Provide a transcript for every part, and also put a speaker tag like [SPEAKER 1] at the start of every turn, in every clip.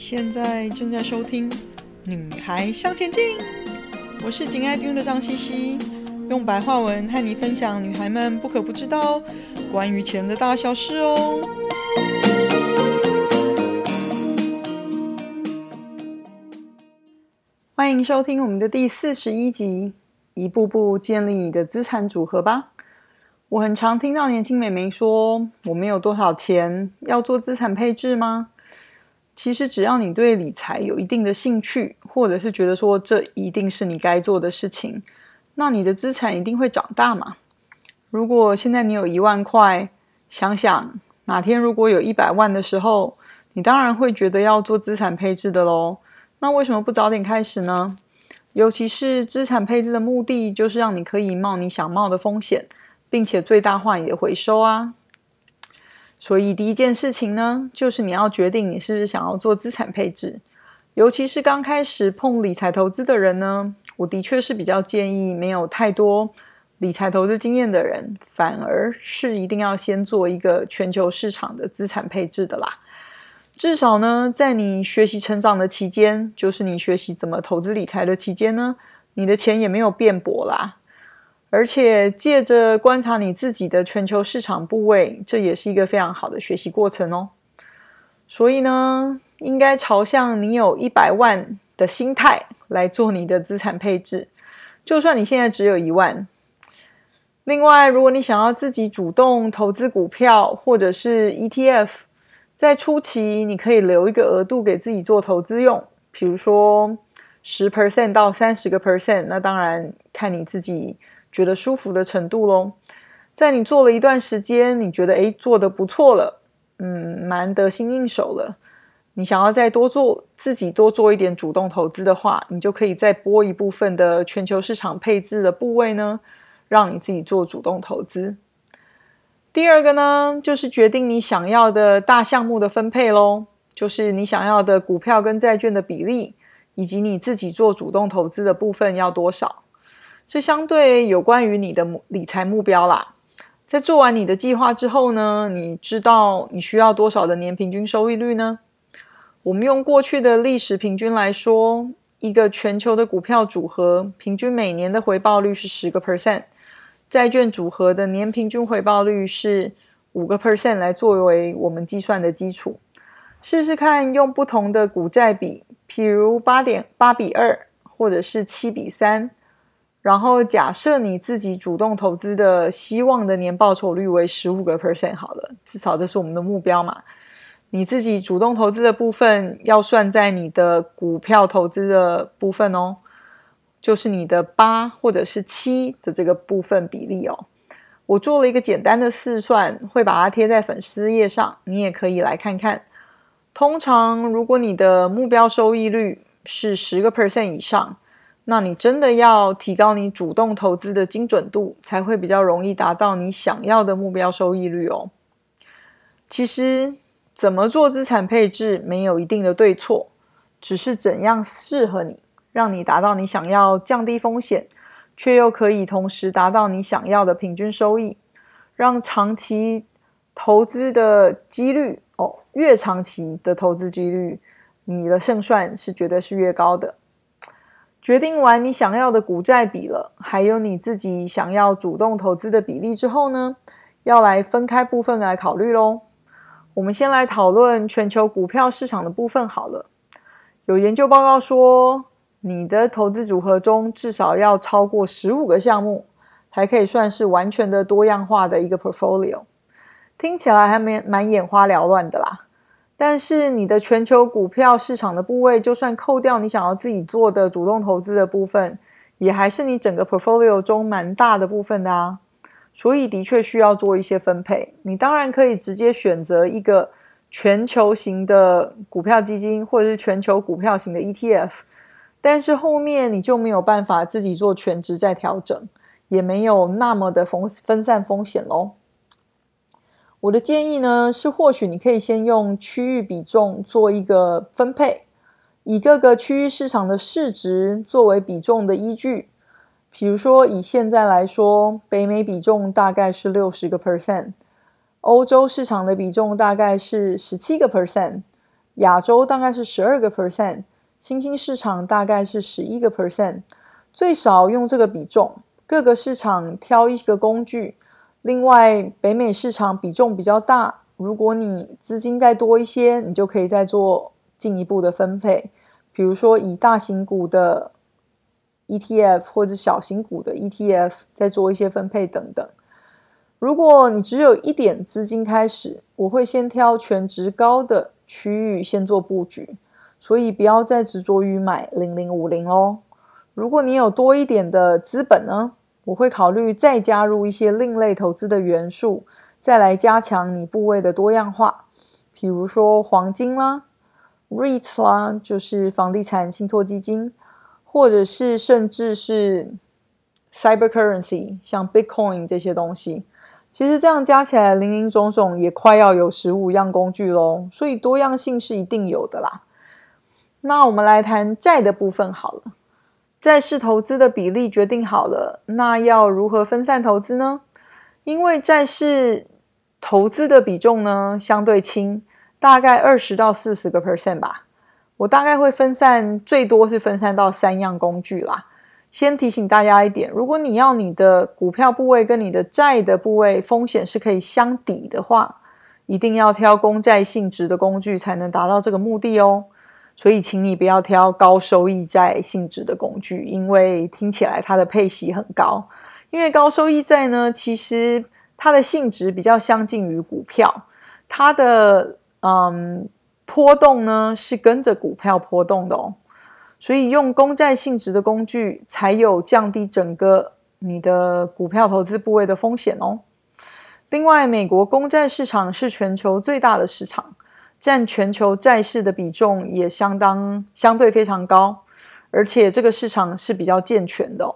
[SPEAKER 1] 现在正在收听《女孩向前进》，我是紧爱听的张茜茜，用白话文和你分享女孩们不可不知道关于钱的大小事哦。欢迎收听我们的第四十一集，一步步建立你的资产组合吧。我很常听到年轻美眉说：“我没有多少钱，要做资产配置吗？”其实只要你对理财有一定的兴趣，或者是觉得说这一定是你该做的事情，那你的资产一定会长大嘛。如果现在你有一万块，想想哪天如果有一百万的时候，你当然会觉得要做资产配置的喽。那为什么不早点开始呢？尤其是资产配置的目的，就是让你可以冒你想冒的风险，并且最大化你的回收啊。所以第一件事情呢，就是你要决定你是不是想要做资产配置。尤其是刚开始碰理财投资的人呢，我的确是比较建议没有太多理财投资经验的人，反而是一定要先做一个全球市场的资产配置的啦。至少呢，在你学习成长的期间，就是你学习怎么投资理财的期间呢，你的钱也没有变薄啦。而且借着观察你自己的全球市场部位，这也是一个非常好的学习过程哦。所以呢，应该朝向你有一百万的心态来做你的资产配置，就算你现在只有一万。另外，如果你想要自己主动投资股票或者是 ETF，在初期你可以留一个额度给自己做投资用，比如说十 percent 到三十个 percent，那当然看你自己。觉得舒服的程度喽，在你做了一段时间，你觉得诶做得不错了，嗯，蛮得心应手了。你想要再多做自己多做一点主动投资的话，你就可以再拨一部分的全球市场配置的部位呢，让你自己做主动投资。第二个呢，就是决定你想要的大项目的分配喽，就是你想要的股票跟债券的比例，以及你自己做主动投资的部分要多少。这相对有关于你的理财目标啦。在做完你的计划之后呢，你知道你需要多少的年平均收益率呢？我们用过去的历史平均来说，一个全球的股票组合平均每年的回报率是十个 percent，债券组合的年平均回报率是五个 percent 来作为我们计算的基础。试试看用不同的股债比，譬如八点八比二，或者是七比三。然后假设你自己主动投资的希望的年报酬率为十五个 percent 好了，至少这是我们的目标嘛。你自己主动投资的部分要算在你的股票投资的部分哦，就是你的八或者是七的这个部分比例哦。我做了一个简单的试算，会把它贴在粉丝页上，你也可以来看看。通常如果你的目标收益率是十个 percent 以上。那你真的要提高你主动投资的精准度，才会比较容易达到你想要的目标收益率哦。其实怎么做资产配置没有一定的对错，只是怎样适合你，让你达到你想要降低风险，却又可以同时达到你想要的平均收益，让长期投资的几率哦，越长期的投资几率，你的胜算是绝对是越高的。决定完你想要的股债比了，还有你自己想要主动投资的比例之后呢，要来分开部分来考虑喽。我们先来讨论全球股票市场的部分好了。有研究报告说，你的投资组合中至少要超过十五个项目，才可以算是完全的多样化的一个 portfolio。听起来还蛮蛮眼花缭乱的啦。但是你的全球股票市场的部位，就算扣掉你想要自己做的主动投资的部分，也还是你整个 portfolio 中蛮大的部分的啊。所以的确需要做一些分配。你当然可以直接选择一个全球型的股票基金，或者是全球股票型的 ETF，但是后面你就没有办法自己做全职再调整，也没有那么的分分散风险喽。我的建议呢是，或许你可以先用区域比重做一个分配，以各个区域市场的市值作为比重的依据。比如说，以现在来说，北美比重大概是六十个 percent，欧洲市场的比重大概是十七个 percent，亚洲大概是十二个 percent，新兴市场大概是十一个 percent，最少用这个比重，各个市场挑一个工具。另外，北美市场比重比较大，如果你资金再多一些，你就可以再做进一步的分配，比如说以大型股的 ETF 或者小型股的 ETF 再做一些分配等等。如果你只有一点资金开始，我会先挑权值高的区域先做布局，所以不要再执着于买零零五零哦。如果你有多一点的资本呢，我会考虑再加入一些另类投资的元素，再来加强你部位的多样化，比如说黄金啦、REITs 啦，就是房地产信托基金，或者是甚至是 Cyber Currency，像 Bitcoin 这些东西。其实这样加起来，林林总总也快要有十五样工具喽，所以多样性是一定有的啦。那我们来谈债的部分好了，债市投资的比例决定好了，那要如何分散投资呢？因为债市投资的比重呢相对轻，大概二十到四十个 percent 吧。我大概会分散，最多是分散到三样工具啦。先提醒大家一点，如果你要你的股票部位跟你的债的部位风险是可以相抵的话，一定要挑公债性质的工具才能达到这个目的哦。所以，请你不要挑高收益债性质的工具，因为听起来它的配息很高。因为高收益债呢，其实它的性质比较相近于股票，它的嗯波动呢是跟着股票波动的哦。所以用公债性质的工具，才有降低整个你的股票投资部位的风险哦。另外，美国公债市场是全球最大的市场，占全球债市的比重也相当相对非常高，而且这个市场是比较健全的。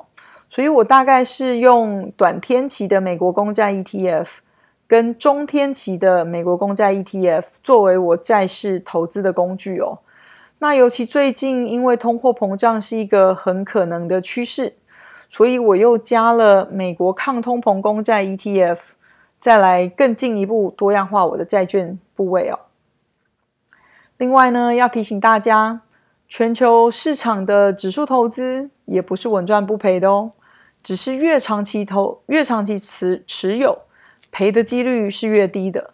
[SPEAKER 1] 所以我大概是用短天期的美国公债 ETF 跟中天期的美国公债 ETF 作为我债市投资的工具哦。那尤其最近，因为通货膨胀是一个很可能的趋势，所以我又加了美国抗通膨公债 ETF，再来更进一步多样化我的债券部位哦。另外呢，要提醒大家，全球市场的指数投资也不是稳赚不赔的哦，只是越长期投、越长期持持有，赔的几率是越低的。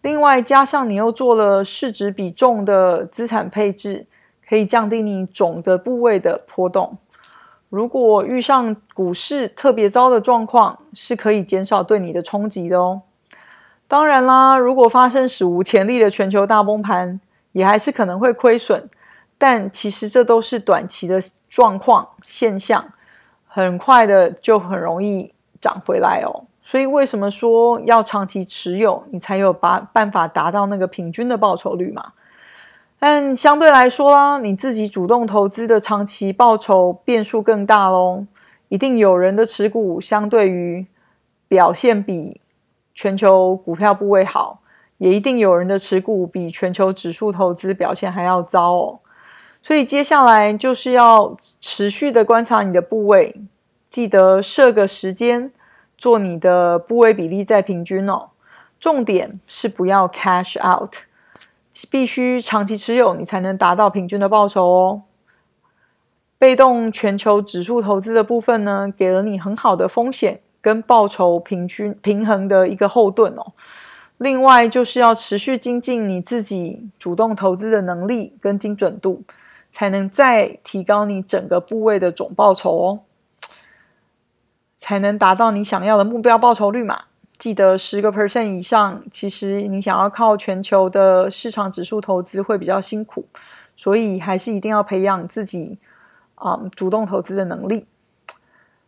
[SPEAKER 1] 另外，加上你又做了市值比重的资产配置，可以降低你总的部位的波动。如果遇上股市特别糟的状况，是可以减少对你的冲击的哦。当然啦，如果发生史无前例的全球大崩盘，也还是可能会亏损。但其实这都是短期的状况现象，很快的就很容易涨回来哦。所以，为什么说要长期持有，你才有把办法达到那个平均的报酬率嘛？但相对来说啦，你自己主动投资的长期报酬变数更大喽。一定有人的持股相对于表现比全球股票部位好，也一定有人的持股比全球指数投资表现还要糟哦。所以接下来就是要持续的观察你的部位，记得设个时间。做你的部位比例再平均哦，重点是不要 cash out，必须长期持有，你才能达到平均的报酬哦。被动全球指数投资的部分呢，给了你很好的风险跟报酬平均平衡的一个后盾哦。另外就是要持续精进你自己主动投资的能力跟精准度，才能再提高你整个部位的总报酬哦。才能达到你想要的目标报酬率嘛？记得十个 percent 以上，其实你想要靠全球的市场指数投资会比较辛苦，所以还是一定要培养自己啊、主动投资的能力。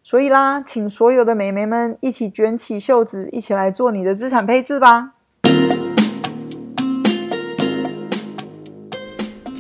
[SPEAKER 1] 所以啦，请所有的美眉们一起卷起袖子，一起来做你的资产配置吧。